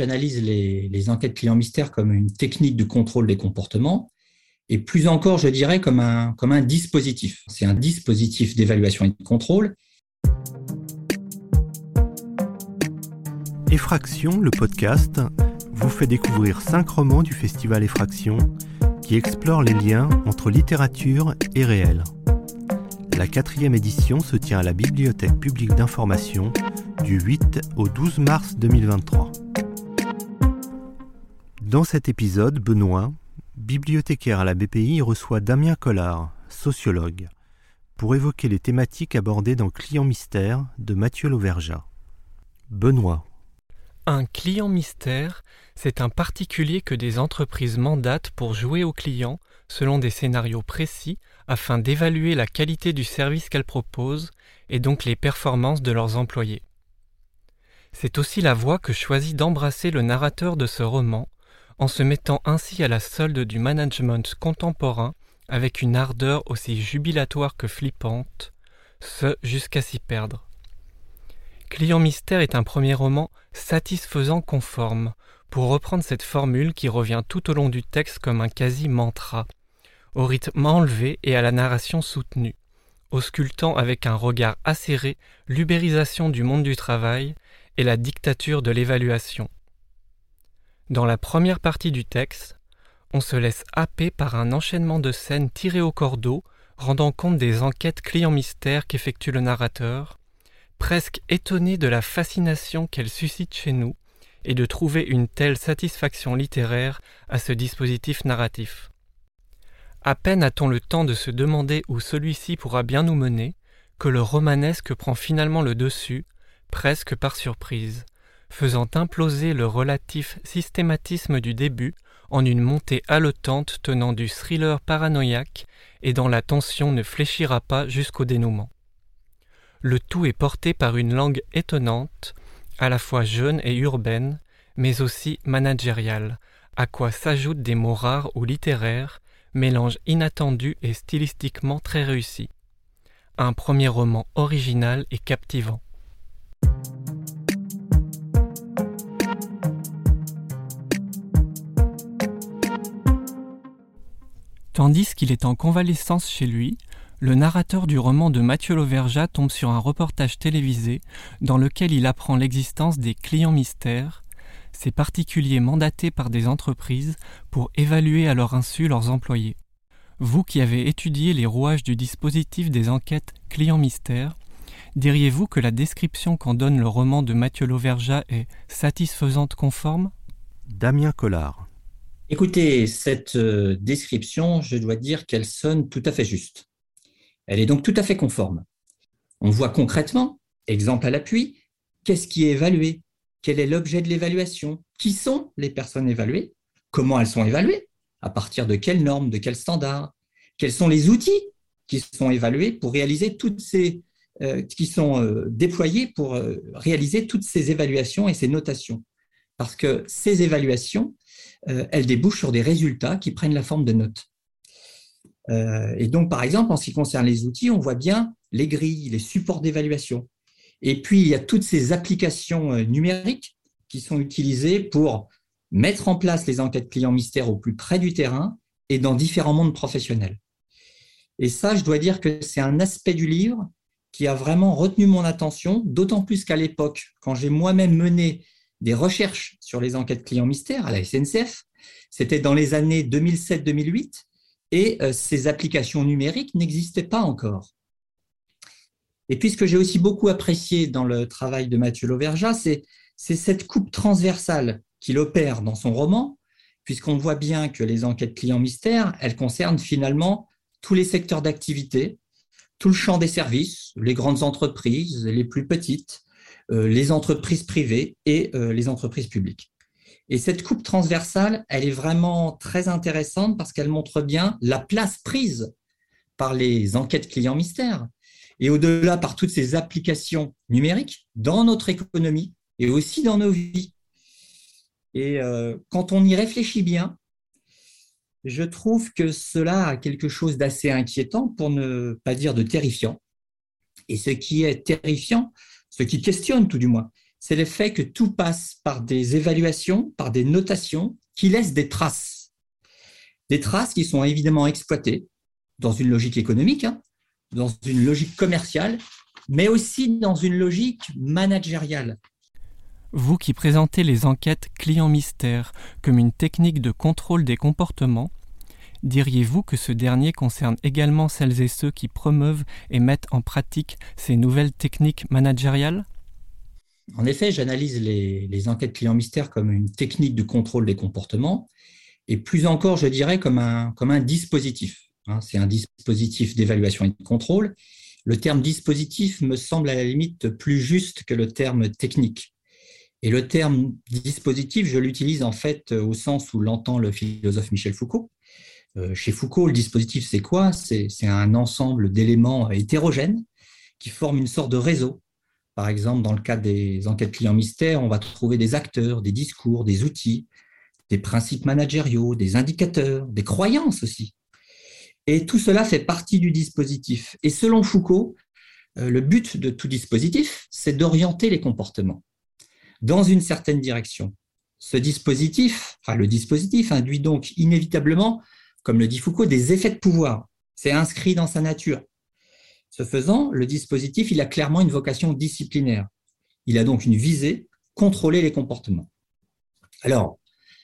j'analyse les, enquêtes clients mystères comme une technique de contrôle des comportements et plus encore, je dirais, comme un, comme un dispositif. C'est un dispositif d'évaluation et de contrôle. Effraction, le podcast, vous fait découvrir cinq romans du festival Effraction qui explorent les liens entre littérature et réel. La quatrième édition se tient à la Bibliothèque publique d'information du 8 au 12 mars 2023. Dans cet épisode, Benoît, bibliothécaire à la BPI, reçoit Damien Collard, sociologue, pour évoquer les thématiques abordées dans Client mystère de Mathieu Lauverja. Benoît. Un client mystère, c'est un particulier que des entreprises mandatent pour jouer aux clients selon des scénarios précis afin d'évaluer la qualité du service qu'elles proposent et donc les performances de leurs employés. C'est aussi la voie que choisit d'embrasser le narrateur de ce roman, en se mettant ainsi à la solde du management contemporain avec une ardeur aussi jubilatoire que flippante, ce jusqu'à s'y perdre. Client Mystère est un premier roman satisfaisant conforme, pour reprendre cette formule qui revient tout au long du texte comme un quasi-mantra, au rythme enlevé et à la narration soutenue, auscultant avec un regard acéré l'ubérisation du monde du travail et la dictature de l'évaluation. Dans la première partie du texte, on se laisse happer par un enchaînement de scènes tirées au cordeau, rendant compte des enquêtes clients mystères qu'effectue le narrateur, presque étonné de la fascination qu'elle suscite chez nous et de trouver une telle satisfaction littéraire à ce dispositif narratif. À peine a-t-on le temps de se demander où celui-ci pourra bien nous mener, que le romanesque prend finalement le dessus, presque par surprise, faisant imploser le relatif systématisme du début en une montée haletante tenant du thriller paranoïaque et dont la tension ne fléchira pas jusqu'au dénouement. Le tout est porté par une langue étonnante, à la fois jeune et urbaine, mais aussi managériale, à quoi s'ajoutent des mots rares ou littéraires, mélange inattendu et stylistiquement très réussi. Un premier roman original et captivant. Tandis qu'il est en convalescence chez lui, le narrateur du roman de Mathieu Lauverja tombe sur un reportage télévisé dans lequel il apprend l'existence des clients mystères, ces particuliers mandatés par des entreprises pour évaluer à leur insu leurs employés. Vous qui avez étudié les rouages du dispositif des enquêtes clients mystères, diriez-vous que la description qu'en donne le roman de Mathieu Lauverja est satisfaisante conforme? Damien Collard. Écoutez, cette euh, description, je dois dire qu'elle sonne tout à fait juste. Elle est donc tout à fait conforme. On voit concrètement, exemple à l'appui, qu'est-ce qui est évalué, quel est l'objet de l'évaluation, qui sont les personnes évaluées, comment elles sont évaluées, à partir de quelles normes, de quels standards, quels sont les outils qui sont évalués pour réaliser toutes ces, euh, qui sont euh, déployés pour réaliser toutes ces évaluations et ces notations? Parce que ces évaluations, euh, elles débouchent sur des résultats qui prennent la forme de notes. Euh, et donc, par exemple, en ce qui concerne les outils, on voit bien les grilles, les supports d'évaluation. Et puis, il y a toutes ces applications euh, numériques qui sont utilisées pour mettre en place les enquêtes clients mystères au plus près du terrain et dans différents mondes professionnels. Et ça, je dois dire que c'est un aspect du livre qui a vraiment retenu mon attention, d'autant plus qu'à l'époque, quand j'ai moi-même mené des recherches sur les enquêtes clients mystères à la SNCF. C'était dans les années 2007-2008 et euh, ces applications numériques n'existaient pas encore. Et puis ce que j'ai aussi beaucoup apprécié dans le travail de Mathieu Lauverja, c'est cette coupe transversale qu'il opère dans son roman, puisqu'on voit bien que les enquêtes clients mystères, elles concernent finalement tous les secteurs d'activité, tout le champ des services, les grandes entreprises, les plus petites, les entreprises privées et euh, les entreprises publiques. Et cette coupe transversale, elle est vraiment très intéressante parce qu'elle montre bien la place prise par les enquêtes clients mystères et au-delà par toutes ces applications numériques dans notre économie et aussi dans nos vies. Et euh, quand on y réfléchit bien, je trouve que cela a quelque chose d'assez inquiétant, pour ne pas dire de terrifiant. Et ce qui est terrifiant, ce qui questionne tout du moins, c'est le fait que tout passe par des évaluations, par des notations qui laissent des traces. Des traces qui sont évidemment exploitées dans une logique économique, hein, dans une logique commerciale, mais aussi dans une logique managériale. Vous qui présentez les enquêtes clients mystères comme une technique de contrôle des comportements, diriez-vous que ce dernier concerne également celles et ceux qui promeuvent et mettent en pratique ces nouvelles techniques managériales? En effet, j'analyse les, enquêtes clients mystères comme une technique de contrôle des comportements et plus encore, je dirais, comme un, dispositif. Hein. C'est un dispositif d'évaluation et de contrôle. Le terme dispositif me semble à la limite plus juste que le terme technique. Et le terme dispositif, je l'utilise en fait au sens où l'entend le philosophe Michel Foucault. Euh, chez Foucault, le dispositif, c'est quoi? C'est un ensemble d'éléments hétérogènes qui forment une sorte de réseau. Par exemple, dans le cas des enquêtes clients mystères, on va trouver des acteurs, des discours, des outils, des principes managériaux, des indicateurs, des croyances aussi. Et tout cela fait partie du dispositif. Et selon Foucault, euh, le but de tout dispositif, c'est d'orienter les comportements dans une certaine direction. Ce dispositif, enfin le dispositif induit donc inévitablement, comme le dit Foucault, des effets de pouvoir. C'est inscrit dans sa nature. Ce faisant, le dispositif, il a clairement une vocation disciplinaire. Il a donc une visée, contrôler les comportements. Alors,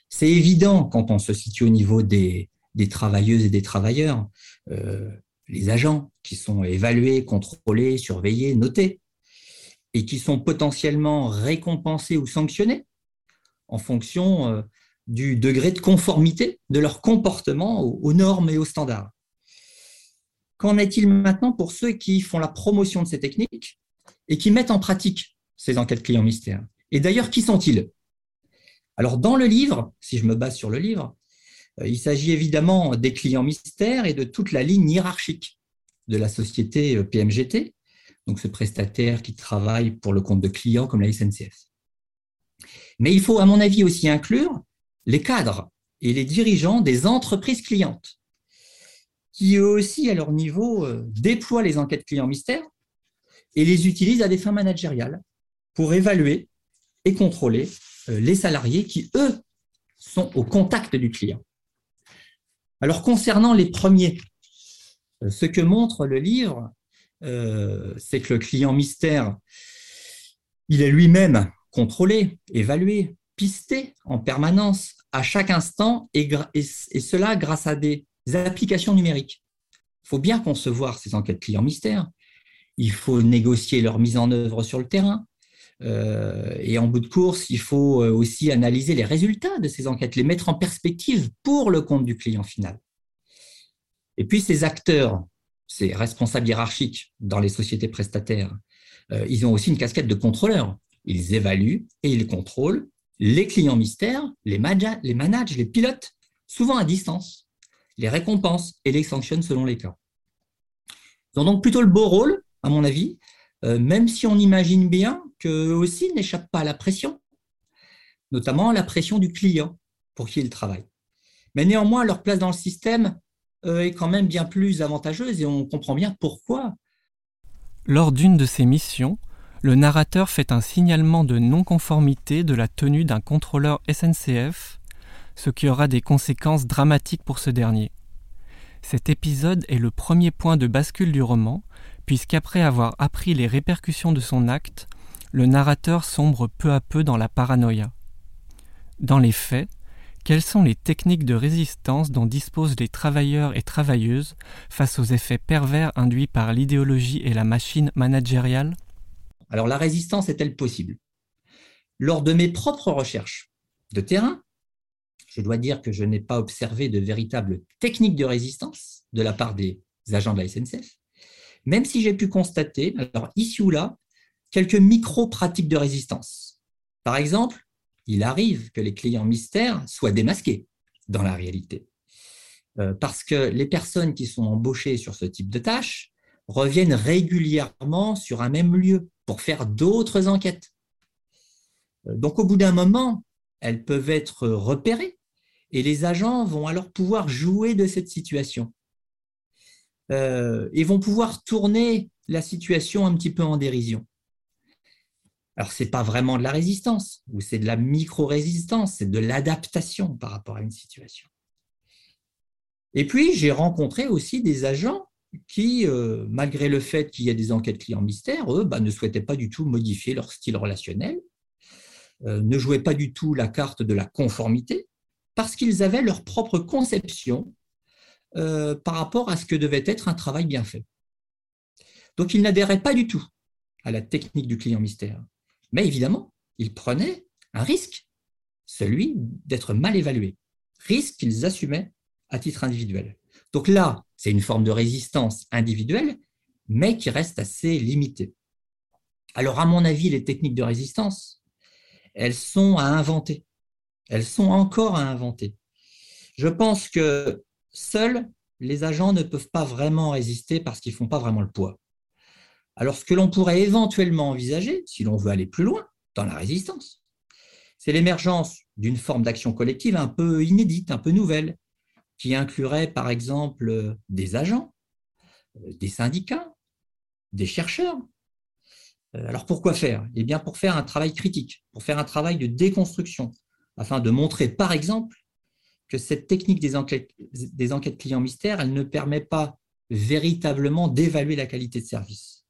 c'est évident quand on se situe au niveau des, travailleuses et des travailleurs, euh, les agents qui sont évalués, contrôlés, surveillés, notés et qui sont potentiellement récompensés ou sanctionnés en fonction euh, du degré de conformité de leur comportement aux, normes et aux standards. Qu'en est-il maintenant pour ceux qui font la promotion de ces techniques et qui mettent en pratique ces enquêtes clients mystères? Et d'ailleurs, qui sont-ils? Alors, dans le livre, si je me base sur le livre, euh, il s'agit évidemment des clients mystères et de toute la ligne hiérarchique de la société euh, PMGT, donc ce prestataire qui travaille pour le compte de clients comme la SNCF. Mais il faut, à mon avis, aussi inclure les cadres et les dirigeants des entreprises clientes, qui eux aussi, à leur niveau, euh, déploient les enquêtes clients mystères et les utilisent à des fins managériales pour évaluer et contrôler euh, les salariés qui, eux, sont au contact du client. Alors, concernant les premiers, euh, ce que montre le livre, c'est que le client mystère, il est lui-même contrôlé, évalué, pisté en permanence, à chaque instant, et, cela grâce à des applications numériques. Il faut bien concevoir ces enquêtes clients mystères. Il faut négocier leur mise en œuvre sur le terrain. Euh, et en bout de course, il faut euh, aussi analyser les résultats de ces enquêtes, les mettre en perspective pour le compte du client final. Et puis ces acteurs ces responsables hiérarchiques dans les sociétés prestataires, euh, ils ont aussi une casquette de contrôleur. Ils évaluent et ils contrôlent les clients mystères, les, les managent, les pilotes, souvent à distance, les récompensent et les sanctionnent selon les cas. Ils ont donc plutôt le beau rôle, à mon avis, euh, même si on imagine bien qu'eux aussi n'échappent pas à la pression, notamment la pression du client pour qui ils travaillent. Mais néanmoins, leur place dans le système euh, est quand même bien plus avantageuse et on comprend bien pourquoi. Lors d'une de ses missions, le narrateur fait un signalement de non-conformité de la tenue d'un contrôleur SNCF, ce qui aura des conséquences dramatiques pour ce dernier. Cet épisode est le premier point de bascule du roman, puisqu'après avoir appris les répercussions de son acte, le narrateur sombre peu à peu dans la paranoïa. Dans les faits, quelles sont les techniques de résistance dont disposent les travailleurs et travailleuses face aux effets pervers induits par l'idéologie et la machine managériale? Alors la résistance est-elle possible? Lors de mes propres recherches de terrain, je dois dire que je n'ai pas observé de véritables techniques de résistance de la part des agents de la SNCF, même si j'ai pu constater, alors ici ou là, quelques micro-pratiques de résistance. Par exemple, il arrive que les clients mystères soient démasqués dans la réalité. Euh, parce que les personnes qui sont embauchées sur ce type de tâches reviennent régulièrement sur un même lieu pour faire d'autres enquêtes. Euh, donc au bout d'un moment, elles peuvent être repérées et les agents vont alors pouvoir jouer de cette situation euh, et vont pouvoir tourner la situation un petit peu en dérision. Alors, ce n'est pas vraiment de la résistance, ou c'est de la micro-résistance, c'est de l'adaptation par rapport à une situation. Et puis, j'ai rencontré aussi des agents qui, euh, malgré le fait qu'il y ait des enquêtes clients mystères, eux, bah, ne souhaitaient pas du tout modifier leur style relationnel, euh, ne jouaient pas du tout la carte de la conformité, parce qu'ils avaient leur propre conception euh, par rapport à ce que devait être un travail bien fait. Donc, ils n'adhéraient pas du tout à la technique du client mystère. Mais évidemment, ils prenaient un risque, celui d'être mal évalués, risque qu'ils assumaient à titre individuel. Donc là, c'est une forme de résistance individuelle, mais qui reste assez limitée. Alors, à mon avis, les techniques de résistance, elles sont à inventer. Elles sont encore à inventer. Je pense que seuls les agents ne peuvent pas vraiment résister parce qu'ils ne font pas vraiment le poids. Alors, ce que l'on pourrait éventuellement envisager, si l'on veut aller plus loin dans la résistance, c'est l'émergence d'une forme d'action collective un peu inédite, un peu nouvelle, qui inclurait par exemple des agents, euh, des syndicats, des chercheurs. Euh, alors pourquoi faire? Eh bien pour faire un travail critique, pour faire un travail de déconstruction, afin de montrer par exemple que cette technique des enquêtes, des enquêtes clients mystères, elle ne permet pas véritablement d'évaluer la qualité de service,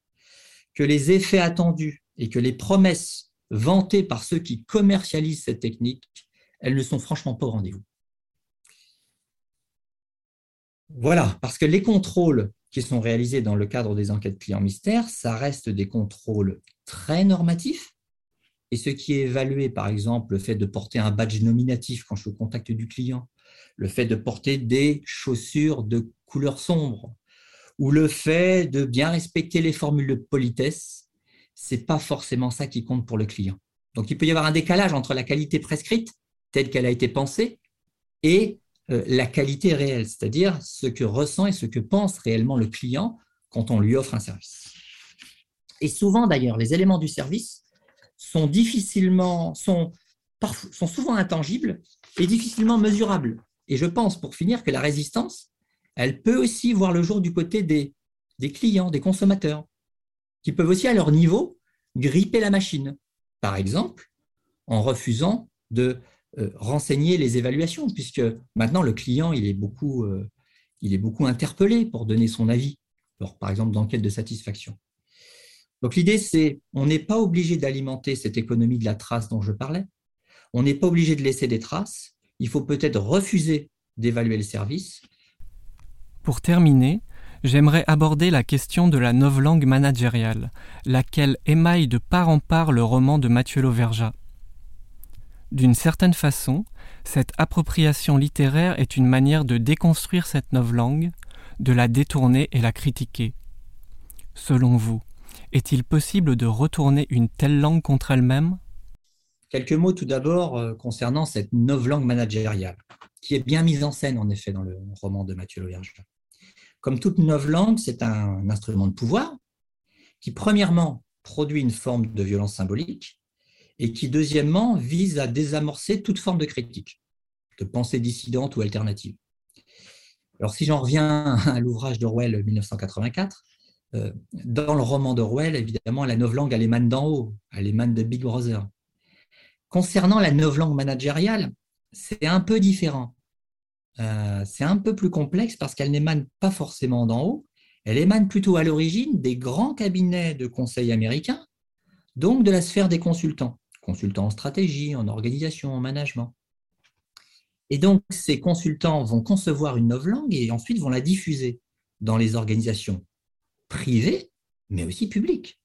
que les effets attendus et que les promesses vantées par ceux qui commercialisent cette technique, elles ne sont franchement pas au rendez-vous. Voilà, parce que les contrôles qui sont réalisés dans le cadre des enquêtes clients mystères, ça reste des contrôles très normatifs. Et ce qui est évalué, par exemple, le fait de porter un badge nominatif quand je suis au contact du client, le fait de porter des chaussures de couleur sombre, ou le fait de bien respecter les formules de politesse, c'est pas forcément ça qui compte pour le client. Donc il peut y avoir un décalage entre la qualité prescrite, telle qu'elle a été pensée, et la qualité réelle, c'est-à-dire ce que ressent et ce que pense réellement le client quand on lui offre un service. Et souvent d'ailleurs, les éléments du service sont difficilement, sont, sont souvent intangibles et difficilement mesurables. Et je pense, pour finir, que la résistance, elle peut aussi voir le jour du côté des, des clients, des consommateurs, qui peuvent aussi à leur niveau gripper la machine. Par exemple, en refusant de euh, renseigner les évaluations, puisque maintenant le client il est beaucoup, euh, il est beaucoup interpellé pour donner son avis, par exemple d'enquête de satisfaction. Donc l'idée c'est, on n'est pas obligé d'alimenter cette économie de la trace dont je parlais, on n'est pas obligé de laisser des traces, il faut peut-être refuser d'évaluer le service. Pour terminer, j'aimerais aborder la question de la novlangue managériale, laquelle émaille de part en part le roman de Mathieu Lauvergeat. D'une certaine façon, cette appropriation littéraire est une manière de déconstruire cette novlangue, de la détourner et la critiquer. Selon vous, est-il possible de retourner une telle langue contre elle-même? Quelques mots tout d'abord euh, concernant cette novlangue managériale, qui est bien mise en scène en effet dans le roman de Mathieu Lauvergeat. Comme toute novlangue, c'est un instrument de pouvoir qui, premièrement, produit une forme de violence symbolique et qui, deuxièmement, vise à désamorcer toute forme de critique, de pensée dissidente ou alternative. Alors, si j'en reviens à l'ouvrage d'Orwell 1984, euh, dans le roman d'Orwell, évidemment, la novlangue, elle émane d'en haut, elle émane de Big Brother. Concernant la novlangue managériale, c'est un peu différent. Euh, c'est un peu plus complexe parce qu'elle n'émane pas forcément d'en haut, elle émane plutôt à l'origine des grands cabinets de conseil américains, donc de la sphère des consultants consultants en stratégie, en organisation, en management. Et donc, ces consultants vont concevoir une novlangue et ensuite vont la diffuser dans les organisations privées, mais aussi publiques.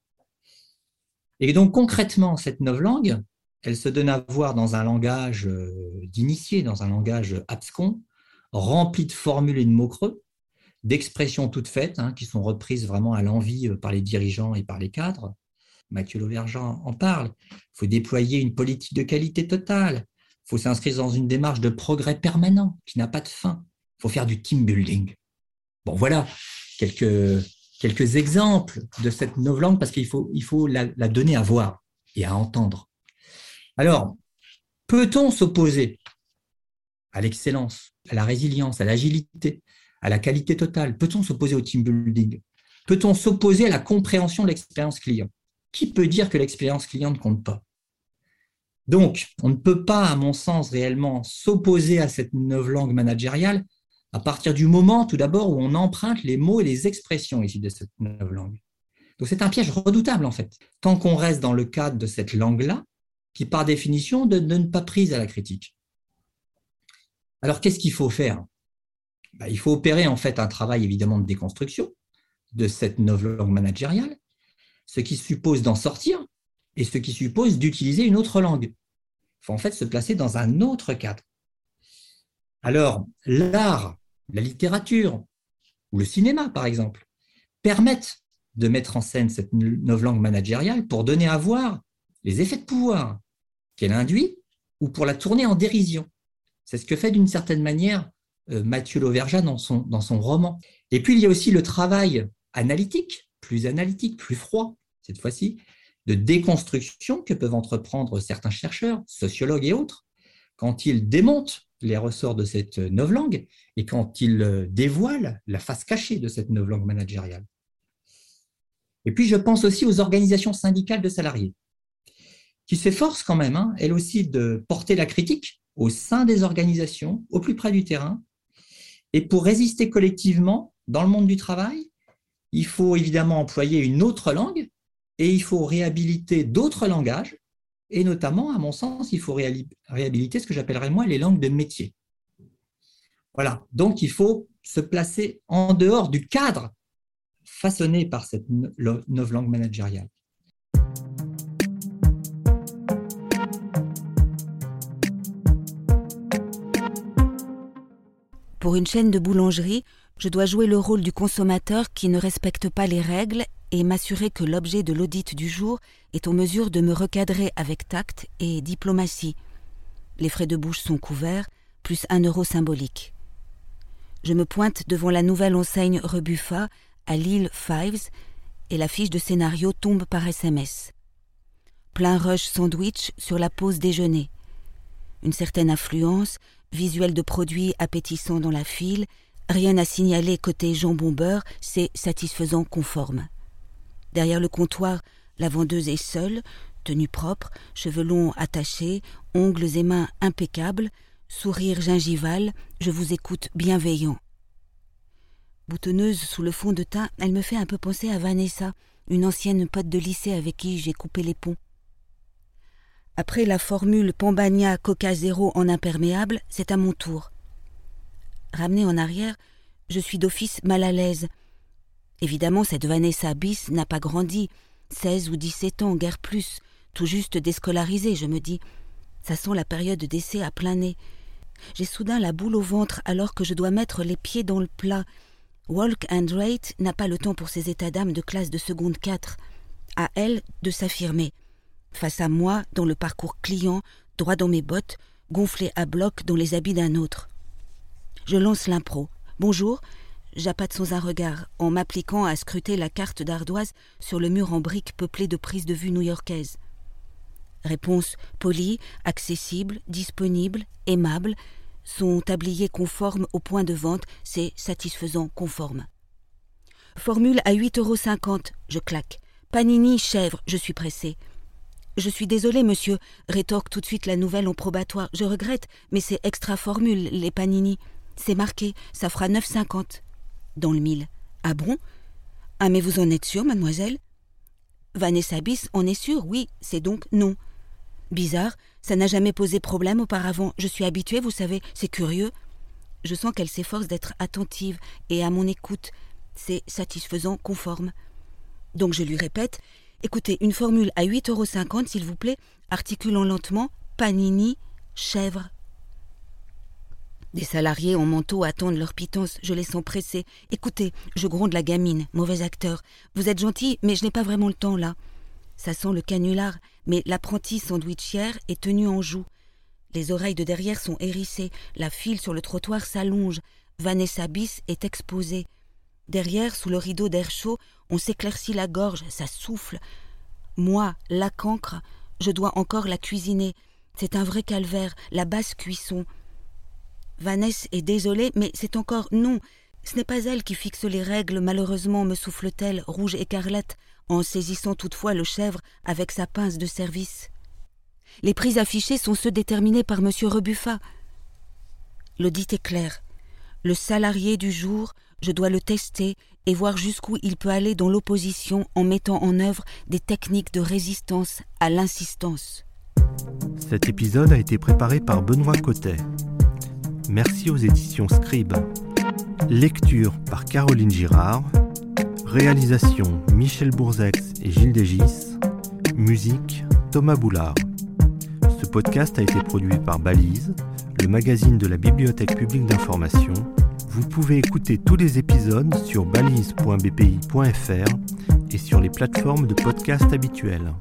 Et donc, concrètement, cette novlangue, elle se donne à voir dans un langage euh, d'initié, dans un langage abscon, rempli de formules et de mots creux, d'expressions toutes faites, hein, qui sont reprises vraiment à l'envie euh, par les dirigeants et par les cadres, Mathieu Lauvergeant en parle. Il faut déployer une politique de qualité totale. Il faut s'inscrire dans une démarche de progrès permanent qui n'a pas de fin. Il faut faire du team building. Bon, voilà quelques, exemples de cette novlangue parce qu'il faut, il faut la, la donner à voir et à entendre. Alors, peut-on s'opposer à l'excellence, à la résilience, à l'agilité, à la qualité totale? Peut-on s'opposer au team building? Peut-on s'opposer à la compréhension de l'expérience client? Qui peut dire que l'expérience client ne compte pas? Donc, on ne peut pas, à mon sens, réellement s'opposer à cette langue managériale à partir du moment, tout d'abord, où on emprunte les mots et les expressions issus de cette langue. Donc, c'est un piège redoutable, en fait. Tant qu'on reste dans le cadre de cette langue-là, qui, par définition, ne donne pas prise à la critique. Alors, qu'est-ce qu'il faut faire? Bah, Il faut opérer, en fait, un travail, évidemment, de déconstruction de cette nouvelle langue managériale, ce qui suppose d'en sortir et ce qui suppose d'utiliser une autre langue. Il faut en fait se placer dans un autre cadre. Alors, l'art, la littérature ou le cinéma, par exemple, permettent de mettre en scène cette nouvelle langue managériale pour donner à voir les effets de pouvoir qu'elle induit ou pour la tourner en dérision. C'est ce que fait d'une certaine manière euh, Mathieu Lauvergeat dans son, dans son roman. Et puis, il y a aussi le travail analytique, plus analytique, plus froid, cette fois-ci, de déconstruction que peuvent entreprendre certains chercheurs, sociologues et autres, quand ils démontent les ressorts de cette langue et quand ils dévoilent la face cachée de cette langue managériale. Et puis, je pense aussi aux organisations syndicales de salariés, qui s'efforcent quand même, hein, elles aussi, de porter la critique au sein des organisations, au plus près du terrain, et pour résister collectivement dans le monde du travail, il faut évidemment employer une autre langue et il faut réhabiliter d'autres langages. Et notamment, à mon sens, il faut réhabiliter ce que j'appellerais moi les langues de métier. Voilà, donc il faut se placer en dehors du cadre façonné par cette nouvelle langue managériale. Pour une chaîne de boulangerie, je dois jouer le rôle du consommateur qui ne respecte pas les règles et m'assurer que l'objet de l'audit du jour est en mesure de me recadrer avec tact et diplomatie. Les frais de bouche sont couverts, plus un euro symbolique. Je me pointe devant la nouvelle enseigne Rebuffa à Lille Fives et la fiche de scénario tombe par SMS. Plein rush sandwich sur la pause déjeuner. Une certaine affluence, visuel de produits appétissants dans la file Rien à signaler côté jambon beurre, c'est satisfaisant conforme. Derrière le comptoir, la vendeuse est seule, tenue propre, cheveux longs attachés, ongles et mains impeccables, sourire gingival, je vous écoute bienveillant. Boutonneuse sous le fond de teint, elle me fait un peu penser à Vanessa, une ancienne pote de lycée avec qui j'ai coupé les ponts. Après la formule Pambagna Coca Zéro en imperméable, c'est à mon tour. Ramenée en arrière, je suis d'office mal à l'aise. Évidemment, cette Vanessa bis n'a pas grandi. Seize ou dix-sept ans, guère plus. Tout juste déscolarisée, je me dis. Ça sent la période d'essai à plein nez. J'ai soudain la boule au ventre alors que je dois mettre les pieds dans le plat. Walk and Rate n'a pas le temps pour ses états d'âme de classe de seconde 4. À elle de s'affirmer. Face à moi, dans le parcours client, droit dans mes bottes, gonflé à bloc dans les habits d'un autre. Je lance l'impro. Bonjour. J'appâte sans un regard, en m'appliquant à scruter la carte d'ardoise sur le mur en briques peuplé de prises de vue new-yorkaises. Réponse polie, accessible, disponible, aimable. Son tablier conforme au point de vente, c'est satisfaisant conforme. Formule à 8,50 euros, je claque. Panini chèvre, je suis pressé. Je suis désolé, monsieur, rétorque tout de suite la nouvelle en probatoire. Je regrette, mais c'est extra formule, les panini. C'est marqué, ça fera 9,50. Dans le mille. Ah bon? Ah, mais vous en êtes sûre, mademoiselle? Vanessa Bis en est sûre, oui, c'est donc non. Bizarre, ça n'a jamais posé problème auparavant. Je suis habituée, vous savez, c'est curieux. Je sens qu'elle s'efforce d'être attentive et à mon écoute. C'est satisfaisant, conforme. Donc je lui répète Écoutez, une formule à 8,50 euros, s'il vous plaît, articulant lentement Panini, chèvre, des salariés en manteau attendent leur pitance, je les sens pressés. Écoutez, je gronde la gamine, mauvais acteur. Vous êtes gentil, mais je n'ai pas vraiment le temps là. Ça sent le canular, mais l'apprenti sandwichière est tenu en joue. Les oreilles de derrière sont hérissées, la file sur le trottoir s'allonge. Vanessa Bis est exposée. Derrière, sous le rideau d'air chaud, on s'éclaircit la gorge, ça souffle. Moi, la cancre, je dois encore la cuisiner. C'est un vrai calvaire, la basse cuisson. Vanessa est désolée, mais c'est encore non. Ce n'est pas elle qui fixe les règles, malheureusement, me souffle-t-elle, rouge écarlate, en saisissant toutefois le chèvre avec sa pince de service. Les prix affichés sont ceux déterminés par M. Rebuffat. Le dit est clair. Le salarié du jour, je dois le tester et voir jusqu'où il peut aller dans l'opposition en mettant en œuvre des techniques de résistance à l'insistance. Cet épisode a été préparé par Benoît Cotet. Merci aux éditions Scribe. Lecture par Caroline Girard. Réalisation Michel Bourzex et Gilles Dégis. Musique Thomas Boulard. Ce podcast a été produit par Balise, le magazine de la Bibliothèque publique d'information. Vous pouvez écouter tous les épisodes sur balise.bpi.fr et sur les plateformes de podcast habituelles.